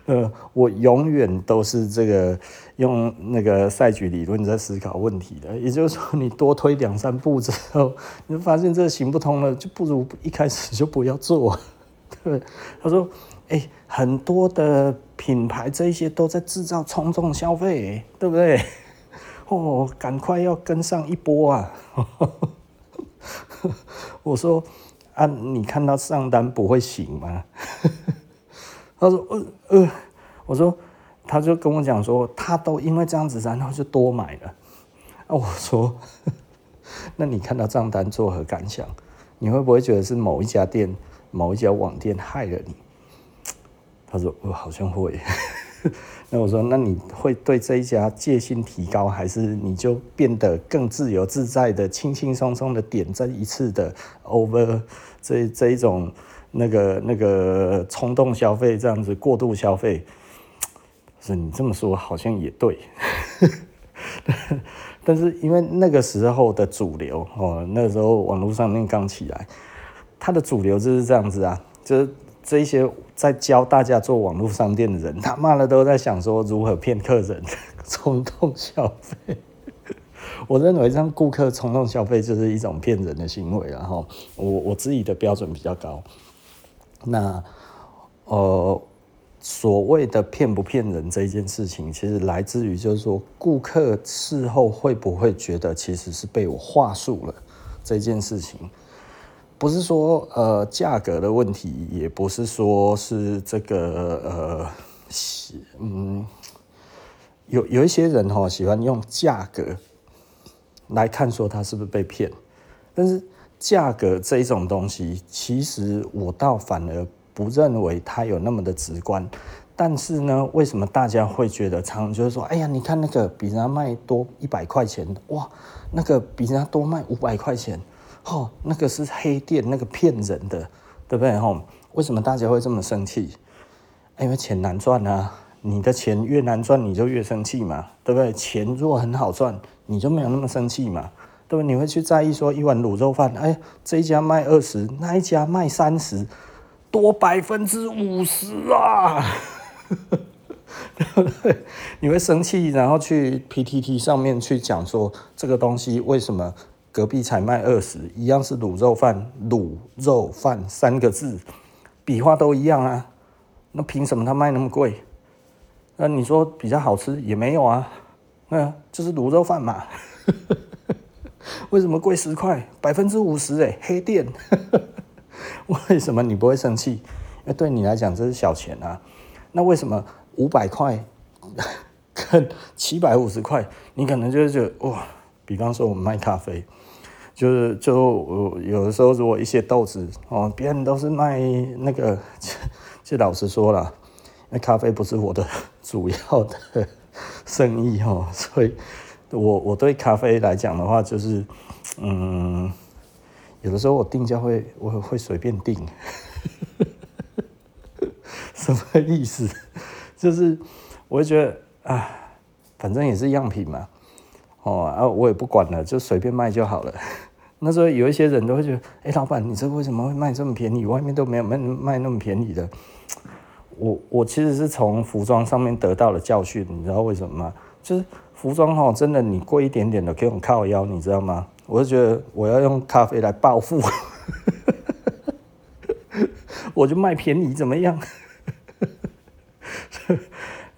呃，我永远都是这个用那个赛局理论在思考问题的。也就是说，你多推两三步之后，你就发现这行不通了，就不如一开始就不要做。对，他说。哎，很多的品牌这一些都在制造冲动消费，对不对？哦，赶快要跟上一波啊！我说啊，你看到账单不会醒吗？他说呃呃，我说他就跟我讲说，他都因为这样子，然后就多买了。啊，我说，那你看到账单作何感想？你会不会觉得是某一家店、某一家网店害了你？他说：“我好像会。”那我说：“那你会对这一家戒心提高，还是你就变得更自由自在的、轻轻松松的点这一次的 over 这这一种那个那个冲动消费这样子过度消费？”是你这么说好像也对，但是因为那个时候的主流哦，那时候网络上面刚起来，它的主流就是这样子啊，就是。这些在教大家做网络商店的人，他妈的都在想说如何骗客人冲动消费。我认为让顾客冲动消费就是一种骗人的行为，然后我我自己的标准比较高。那呃，所谓的骗不骗人这一件事情，其实来自于就是说，顾客事后会不会觉得其实是被我话术了这件事情，不是说呃价格的问题，也不是说是这个呃嗯，有有一些人哈喜欢用价格来看说他是不是被骗，但是。价格这一种东西，其实我倒反而不认为它有那么的直观。但是呢，为什么大家会觉得常就是说，哎呀，你看那个比人家卖多一百块钱，哇，那个比人家多卖五百块钱，哦，那个是黑店，那个骗人的，对不对？吼，为什么大家会这么生气？因为钱难赚啊，你的钱越难赚，你就越生气嘛，对不对？钱如果很好赚，你就没有那么生气嘛。对不对？你会去在意说一碗卤肉饭，哎，这一家卖二十，那一家卖三十，多百分之五十啊，对不对？你会生气，然后去 PTT 上面去讲说这个东西为什么隔壁才卖二十，一样是卤肉饭，卤肉饭三个字，笔画都一样啊，那凭什么他卖那么贵？那你说比较好吃也没有啊，那就是卤肉饭嘛。为什么贵十块？百分之五十哎，黑店。为什么你不会生气？因为对你来讲这是小钱啊。那为什么五百块跟七百五十块，你可能就会觉得哇？比方说我们卖咖啡，就是就我有的时候如果一些豆子哦，别人都是卖那个，就老实说了，那咖啡不是我的 主要的生意哦，所以。我我对咖啡来讲的话，就是，嗯，有的时候我定价会我会随便定，什么意思？就是我会觉得啊，反正也是样品嘛，哦啊，我也不管了，就随便卖就好了。那时候有一些人都会觉得，哎、老板，你这为什么会卖这么便宜？外面都没有卖卖那么便宜的。我我其实是从服装上面得到了教训，你知道为什么吗？就是。服装哈，真的你贵一点点的给我靠腰，你知道吗？我就觉得我要用咖啡来报复，我就卖便宜怎么样？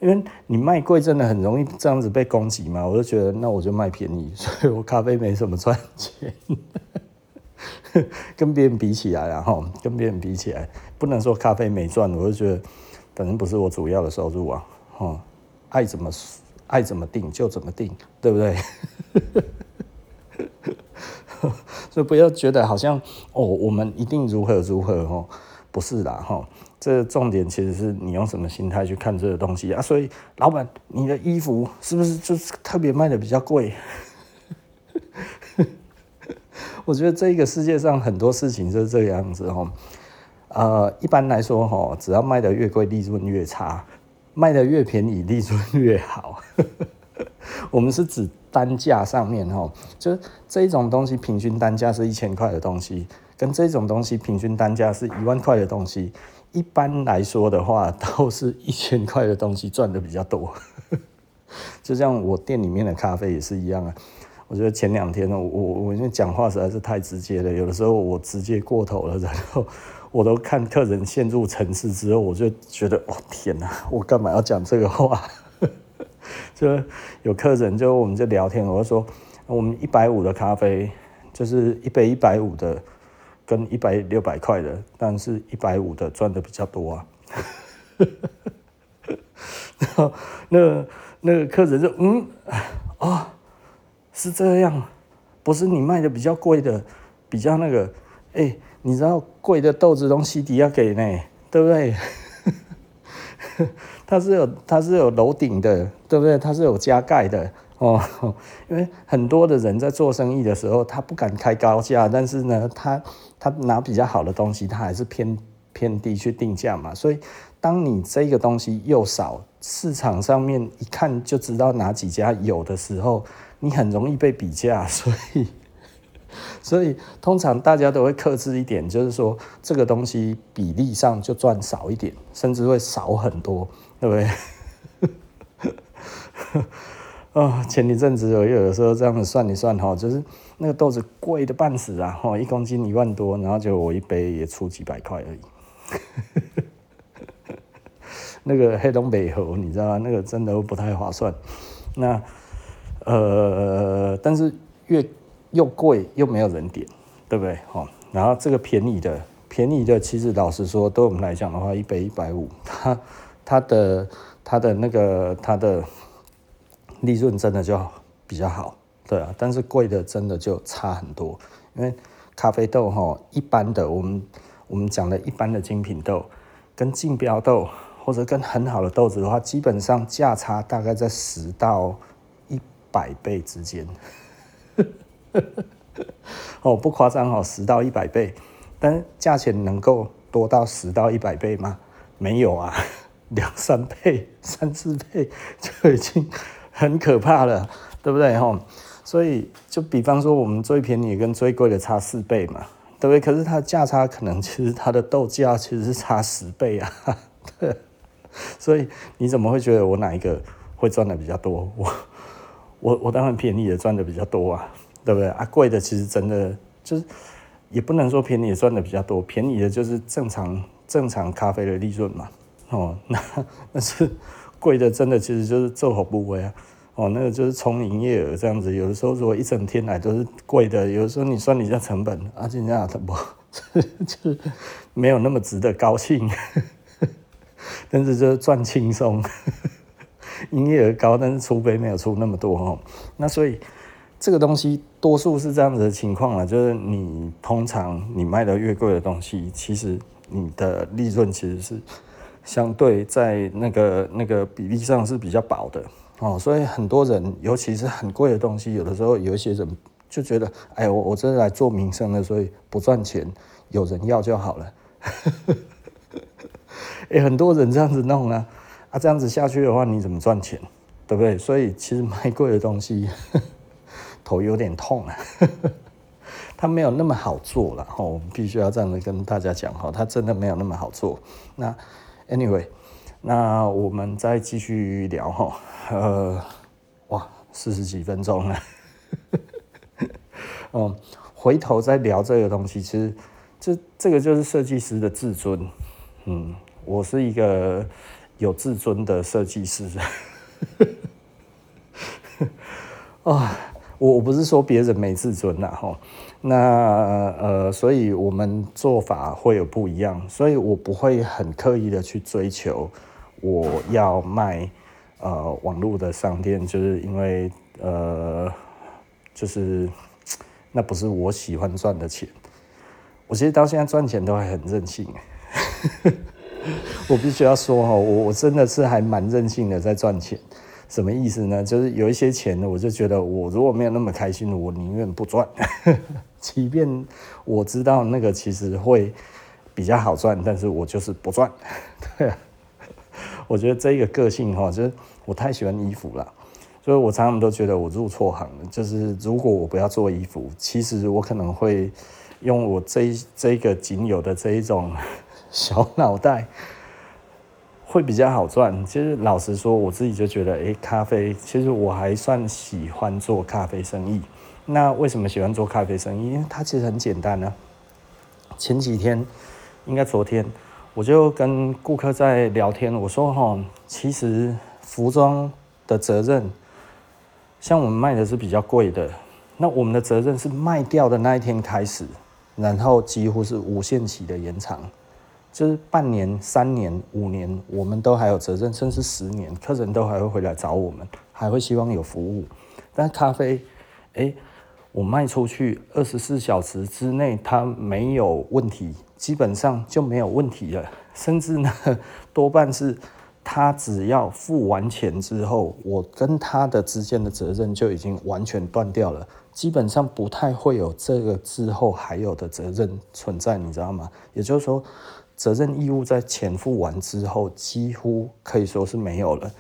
因为你卖贵真的很容易这样子被攻击嘛。我就觉得那我就卖便宜，所以我咖啡没什么赚钱，跟别人比起来，然后跟别人比起来，不能说咖啡没赚，我就觉得反正不是我主要的收入啊，哈，爱怎么。爱怎么定就怎么定，对不对？所以不要觉得好像哦，我们一定如何如何哦，不是啦哈。这重点其实是你用什么心态去看这个东西啊。所以老板，你的衣服是不是就是特别卖的比较贵？我觉得这个世界上很多事情就是这个样子哈。呃，一般来说哈，只要卖的越贵，利润越差。卖的越便宜，利润越好。我们是指单价上面哈，就是这种东西平均单价是一千块的东西，跟这种东西平均单价是一万块的东西，一般来说的话，都是一千块的东西赚的比较多。就像我店里面的咖啡也是一样啊。我觉得前两天呢，我我因为讲话实在是太直接了，有的时候我直接过头了，然后。我都看客人陷入沉思之后，我就觉得，哦天哪，我干嘛要讲这个话？就有客人就我们就聊天，我就说，我们一百五的咖啡就是一杯一百五的，跟一百六百块的，但是一百五的赚的比较多啊。然后那那个客人就嗯啊、哦，是这样，不是你卖的比较贵的，比较那个，哎、你知道贵的豆子东西底下给呢，对不对？它是有它是有楼顶的，对不对？它是有加盖的哦。因为很多的人在做生意的时候，他不敢开高价，但是呢，他他拿比较好的东西，他还是偏偏低去定价嘛。所以，当你这个东西又少，市场上面一看就知道哪几家有的时候，你很容易被比价，所以。所以通常大家都会克制一点，就是说这个东西比例上就赚少一点，甚至会少很多，对不对？啊，前一阵子我有的时候这样子算一算哈，就是那个豆子贵的半死啊，哈，一公斤一万多，然后就我一杯也出几百块而已。那个黑东北猴，你知道吗？那个真的不太划算。那呃，但是越又贵又没有人点，对不对？哦，然后这个便宜的，便宜的，其实老实说，对我们来讲的话，一杯一百五，它它的它的那个它的利润真的就比较好，对啊。但是贵的真的就差很多，因为咖啡豆哈，一般的我们我们讲的一般的精品豆跟竞标豆。或者跟很好的豆子的话，基本上价差大概在十到一百倍之间。哦，不夸张哦，十到一百倍。但价钱能够多到十到一百倍吗？没有啊，两三倍、三四倍就已经很可怕了，对不对？哈，所以就比方说，我们最便宜跟最贵的差四倍嘛，对不对？可是它的价差可能其实它的豆价其实是差十倍啊。对。所以你怎么会觉得我哪一个会赚的比较多？我我我当然便宜的赚的比较多啊，对不对啊？贵的其实真的就是也不能说便宜的赚的比较多，便宜的就是正常正常咖啡的利润嘛。哦，那那是贵的，真的其实就是做好部位啊。哦，那个就是冲营业额这样子。有的时候如果一整天来都是贵的，有的时候你算你一下成本，啊，这样怎么就是没有那么值得高兴。但是就是赚轻松，营业额高，但是出杯没有出那么多哦。那所以这个东西多数是这样子的情况啊，就是你通常你卖的越贵的东西，其实你的利润其实是相对在那个那个比例上是比较薄的哦。所以很多人，尤其是很贵的东西，有的时候有一些人就觉得，哎，我我这是来做名声的，所以不赚钱，有人要就好了。哎、欸，很多人这样子弄啊，啊，这样子下去的话，你怎么赚钱？对不对？所以其实卖贵的东西，头有点痛啊。它没有那么好做了，哈，我们必须要这样子跟大家讲，哈，它真的没有那么好做。那 anyway，那我们再继续聊，哈，呃，哇，四十几分钟了，嗯，回头再聊这个东西，其实这这个就是设计师的自尊，嗯。我是一个有自尊的设计师，啊，我我不是说别人没自尊呐，吼，那呃，所以我们做法会有不一样，所以我不会很刻意的去追求我要卖呃网络的商店，就是因为呃，就是那不是我喜欢赚的钱，我其实到现在赚钱都还很任性。我必须要说哈，我我真的是还蛮任性的在赚钱，什么意思呢？就是有一些钱呢，我就觉得我如果没有那么开心，我宁愿不赚，即便我知道那个其实会比较好赚，但是我就是不赚。对啊，我觉得这个个性哈，就是我太喜欢衣服了，所以我常常都觉得我入错行了。就是如果我不要做衣服，其实我可能会用我这这个仅有的这一种。小脑袋会比较好赚。其实老实说，我自己就觉得，诶，咖啡其实我还算喜欢做咖啡生意。那为什么喜欢做咖啡生意？因为它其实很简单呢。前几天，应该昨天，我就跟顾客在聊天，我说哈，其实服装的责任，像我们卖的是比较贵的，那我们的责任是卖掉的那一天开始，然后几乎是无限期的延长。就是半年、三年、五年，我们都还有责任，甚至十年，客人都还会回来找我们，还会希望有服务。但咖啡，哎，我卖出去二十四小时之内，它没有问题，基本上就没有问题了。甚至呢，多半是他只要付完钱之后，我跟他的之间的责任就已经完全断掉了，基本上不太会有这个之后还有的责任存在，你知道吗？也就是说。责任义务在钱付完之后，几乎可以说是没有了。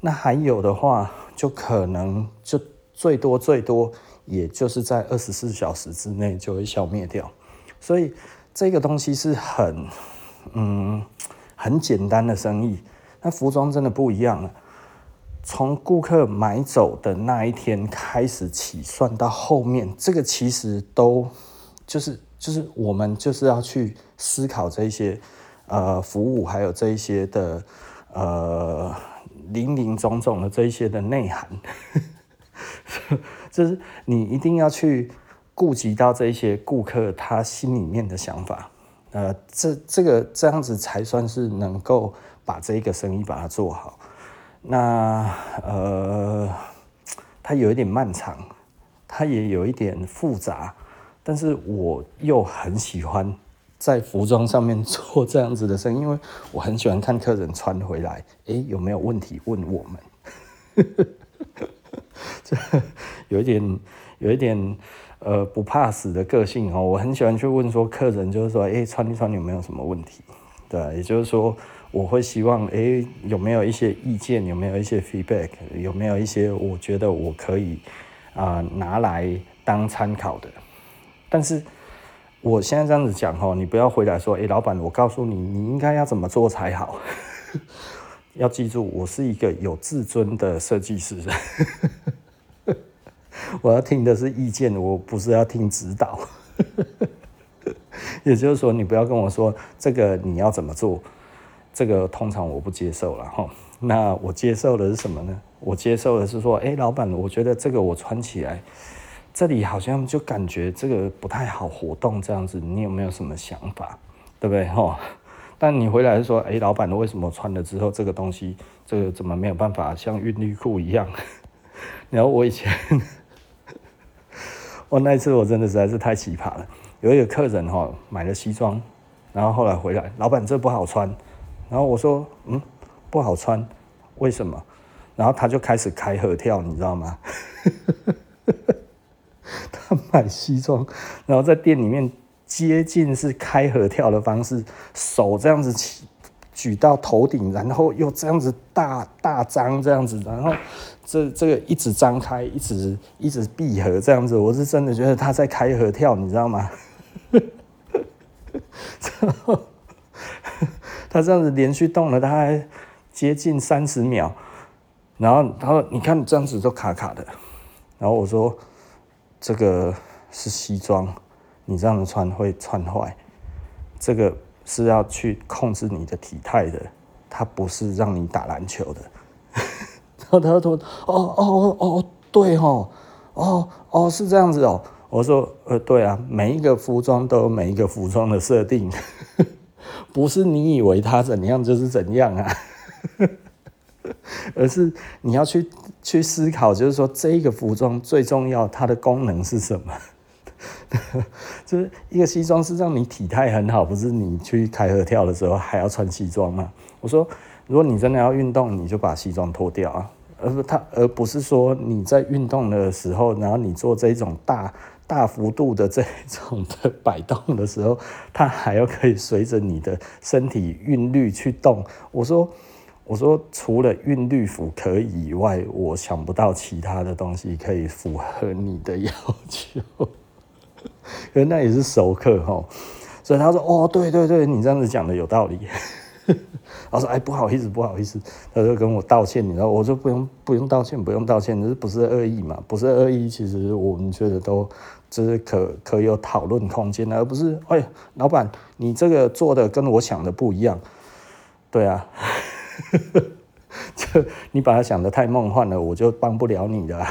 那还有的话，就可能就最多最多，也就是在二十四小时之内就会消灭掉。所以这个东西是很嗯很简单的生意。那服装真的不一样了，从顾客买走的那一天开始起算到后面，这个其实都就是。就是我们就是要去思考这些，呃服务，还有这一些的呃林林总总的这一些的内涵，就是你一定要去顾及到这一些顾客他心里面的想法，呃，这这个这样子才算是能够把这个生意把它做好。那呃，它有一点漫长，它也有一点复杂。但是我又很喜欢在服装上面做这样子的生意，因为我很喜欢看客人穿回来，诶，有没有问题问我们，这有一点有一点呃不怕死的个性哦，我很喜欢去问说客人就是说，诶，穿一穿有没有什么问题？对，也就是说我会希望，诶，有没有一些意见，有没有一些 feedback，有没有一些我觉得我可以啊、拿来当参考的。但是我现在这样子讲哦，你不要回来说，诶，老板，我告诉你，你应该要怎么做才好。要记住，我是一个有自尊的设计师。我要听的是意见，我不是要听指导。也就是说，你不要跟我说这个你要怎么做，这个通常我不接受了哈。那我接受的是什么呢？我接受的是说，诶，老板，我觉得这个我穿起来。这里好像就感觉这个不太好活动这样子，你有没有什么想法，对不对吼？但你回来说，哎，老板，为什么穿了之后这个东西，这个怎么没有办法像韵律裤一样？然后我以前，我 那一次我真的实在是太奇葩了。有一个客人哈买了西装，然后后来回来，老板这不好穿。然后我说，嗯，不好穿，为什么？然后他就开始开合跳，你知道吗？他买西装，然后在店里面接近是开合跳的方式，手这样子起举到头顶，然后又这样子大大张这样子，然后这这个一直张开，一直一直闭合这样子，我是真的觉得他在开合跳，你知道吗？然后他这样子连续动了大概接近三十秒，然后他说：“你看这样子都卡卡的。”然后我说。这个是西装，你这样子穿会穿坏。这个是要去控制你的体态的，它不是让你打篮球的。然后他说：“哦哦哦，对哦，哦哦是这样子哦。”我说：“呃，对啊，每一个服装都有每一个服装的设定，不是你以为它怎样就是怎样啊。”而是你要去去思考，就是说这一个服装最重要，它的功能是什么？就是一个西装是让你体态很好，不是你去开合跳的时候还要穿西装吗？我说，如果你真的要运动，你就把西装脱掉啊，而不他而不是说你在运动的时候，然后你做这种大大幅度的这种的摆动的时候，它还要可以随着你的身体韵律去动。我说。我说，除了韵律符可以以外，我想不到其他的东西可以符合你的要求。因为那也是熟客哈，所以他说：“哦，对对对，你这样子讲的有道理。”他说：“哎，不好意思，不好意思。”他就跟我道歉，你知道，我说不用不用道歉，不用道歉，这不是恶意嘛？不是恶意，其实我们觉得都就是可可有讨论空间，而不是哎，老板，你这个做的跟我想的不一样。对啊。这你把它想得太梦幻了，我就帮不了你的。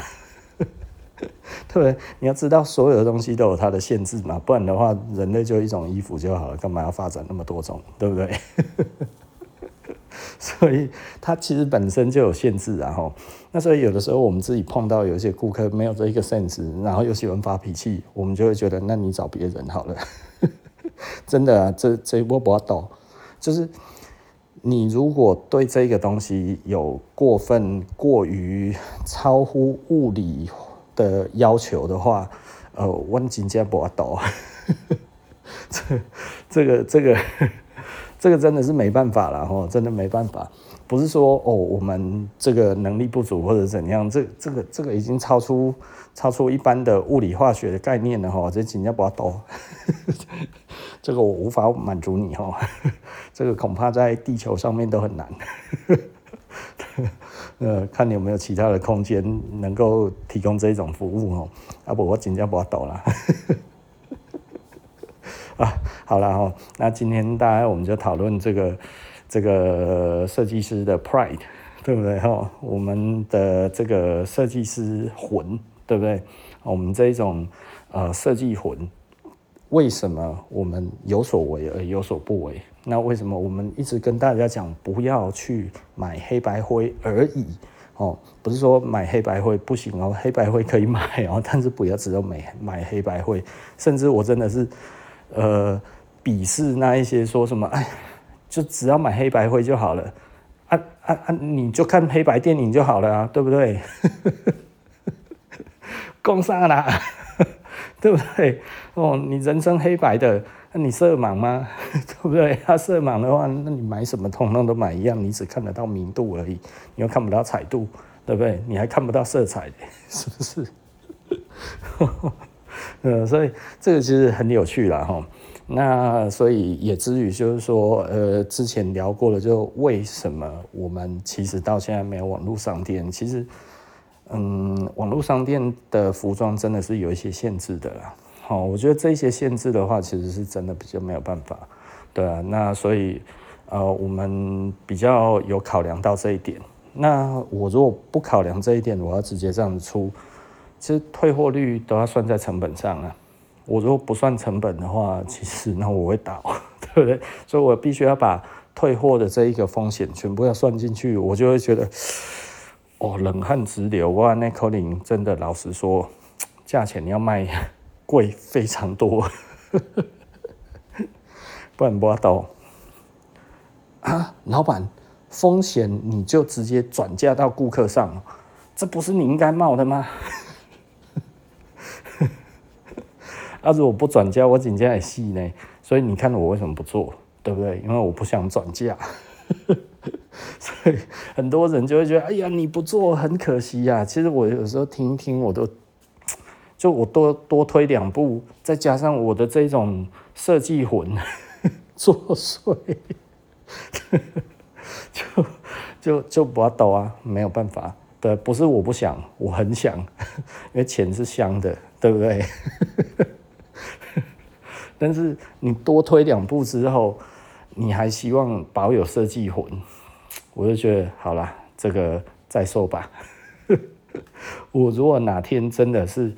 对 不对？你要知道，所有的东西都有它的限制嘛，不然的话，人类就一种衣服就好了，干嘛要发展那么多种？对不对？所以它其实本身就有限制，然后那所以有的时候我们自己碰到有一些顾客没有这一个 sense，然后又喜欢发脾气，我们就会觉得，那你找别人好了。真的啊，这这我不要抖，就是。你如果对这个东西有过分过于超乎物理的要求的话，呃，问金家不懂，这这这个这个这个真的是没办法了哈，真的没办法。不是说哦，我们这个能力不足或者怎样，这这个这个已经超出超出一般的物理化学的概念了哈，这金家不要懂。这个我无法满足你哦，这个恐怕在地球上面都很难。呃，看你有没有其他的空间能够提供这种服务哦，要不我尽量不要抖了。啊，好了哈，那今天大家我们就讨论这个这个设计师的 pride，对不对哈？我们的这个设计师魂，对不对？我们这一种呃设计魂，为什么我们有所为而有所不为？那为什么我们一直跟大家讲不要去买黑白灰而已？哦，不是说买黑白灰不行哦，黑白灰可以买哦，但是不要只有买买黑白灰，甚至我真的是。呃，鄙视那一些说什么，哎，就只要买黑白灰就好了，啊啊啊，你就看黑白电影就好了啊，对不对？共上啦，对不对？哦，你人生黑白的，那你色盲吗？对不对？他、色盲的话，那你买什么通通都买一样，你只看得到明度而已，你又看不到彩度，对不对？你还看不到色彩，是不是？呃，所以这个其实很有趣啦哈。那所以也至于就是说，呃，之前聊过了，就为什么我们其实到现在没有网络商店？其实，嗯，网络商店的服装真的是有一些限制的啦。好，我觉得这些限制的话，其实是真的比较没有办法。对啊，那所以呃，我们比较有考量到这一点。那我如果不考量这一点，我要直接这样出。其实退货率都要算在成本上啊。我如果不算成本的话，其实那我会倒，对不对？所以我必须要把退货的这一个风险全部要算进去，我就会觉得哦，冷汗直流。哇，那可能真的老实说，价钱要卖 贵非常多，不然不要倒啊，老板，风险你就直接转嫁到顾客上，这不是你应该冒的吗？要是我不转嫁，我紧接也细呢。所以你看我为什么不做，对不对？因为我不想转嫁。所以很多人就会觉得，哎呀，你不做很可惜呀。其实我有时候听一听，我都就我多多推两步，再加上我的这种设计魂 作祟，就就就不要抖啊，没有办法。对，不是我不想，我很想，因为钱是香的，对不对？但是你多推两步之后，你还希望保有设计魂，我就觉得好了，这个再说吧。我如果哪天真的是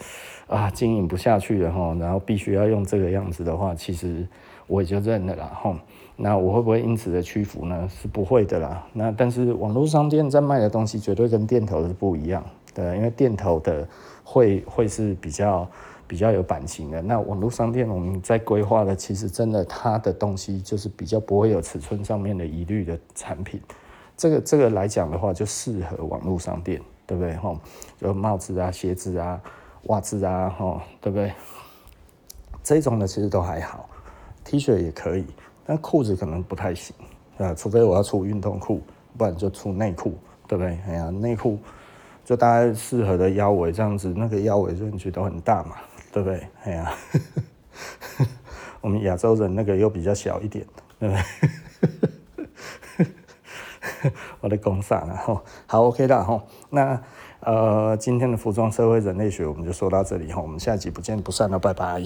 啊经营不下去了哈，然后必须要用这个样子的话，其实我也就认了啦哈。那我会不会因此的屈服呢？是不会的啦。那但是网络商店在卖的东西绝对跟店头是不一样的，因为店头的会会是比较。比较有版型的，那网络商店我们在规划的，其实真的它的东西就是比较不会有尺寸上面的疑虑的产品。这个这个来讲的话，就适合网络商店，对不对？哈，就帽子啊、鞋子啊、袜子啊，哈，对不对？这种的其实都还好，T 恤也可以，但裤子可能不太行啊，除非我要出运动裤，不然就出内裤，对不对？哎呀，内裤就大概适合的腰围这样子，那个腰围顺序都很大嘛。对不对？哎呀，我们亚洲人那个又比较小一点，对不对？我的公傻了哈，好 OK 的哈。那呃，今天的服装社会人类学我们就说到这里哈，我们下集不见不散了，拜拜。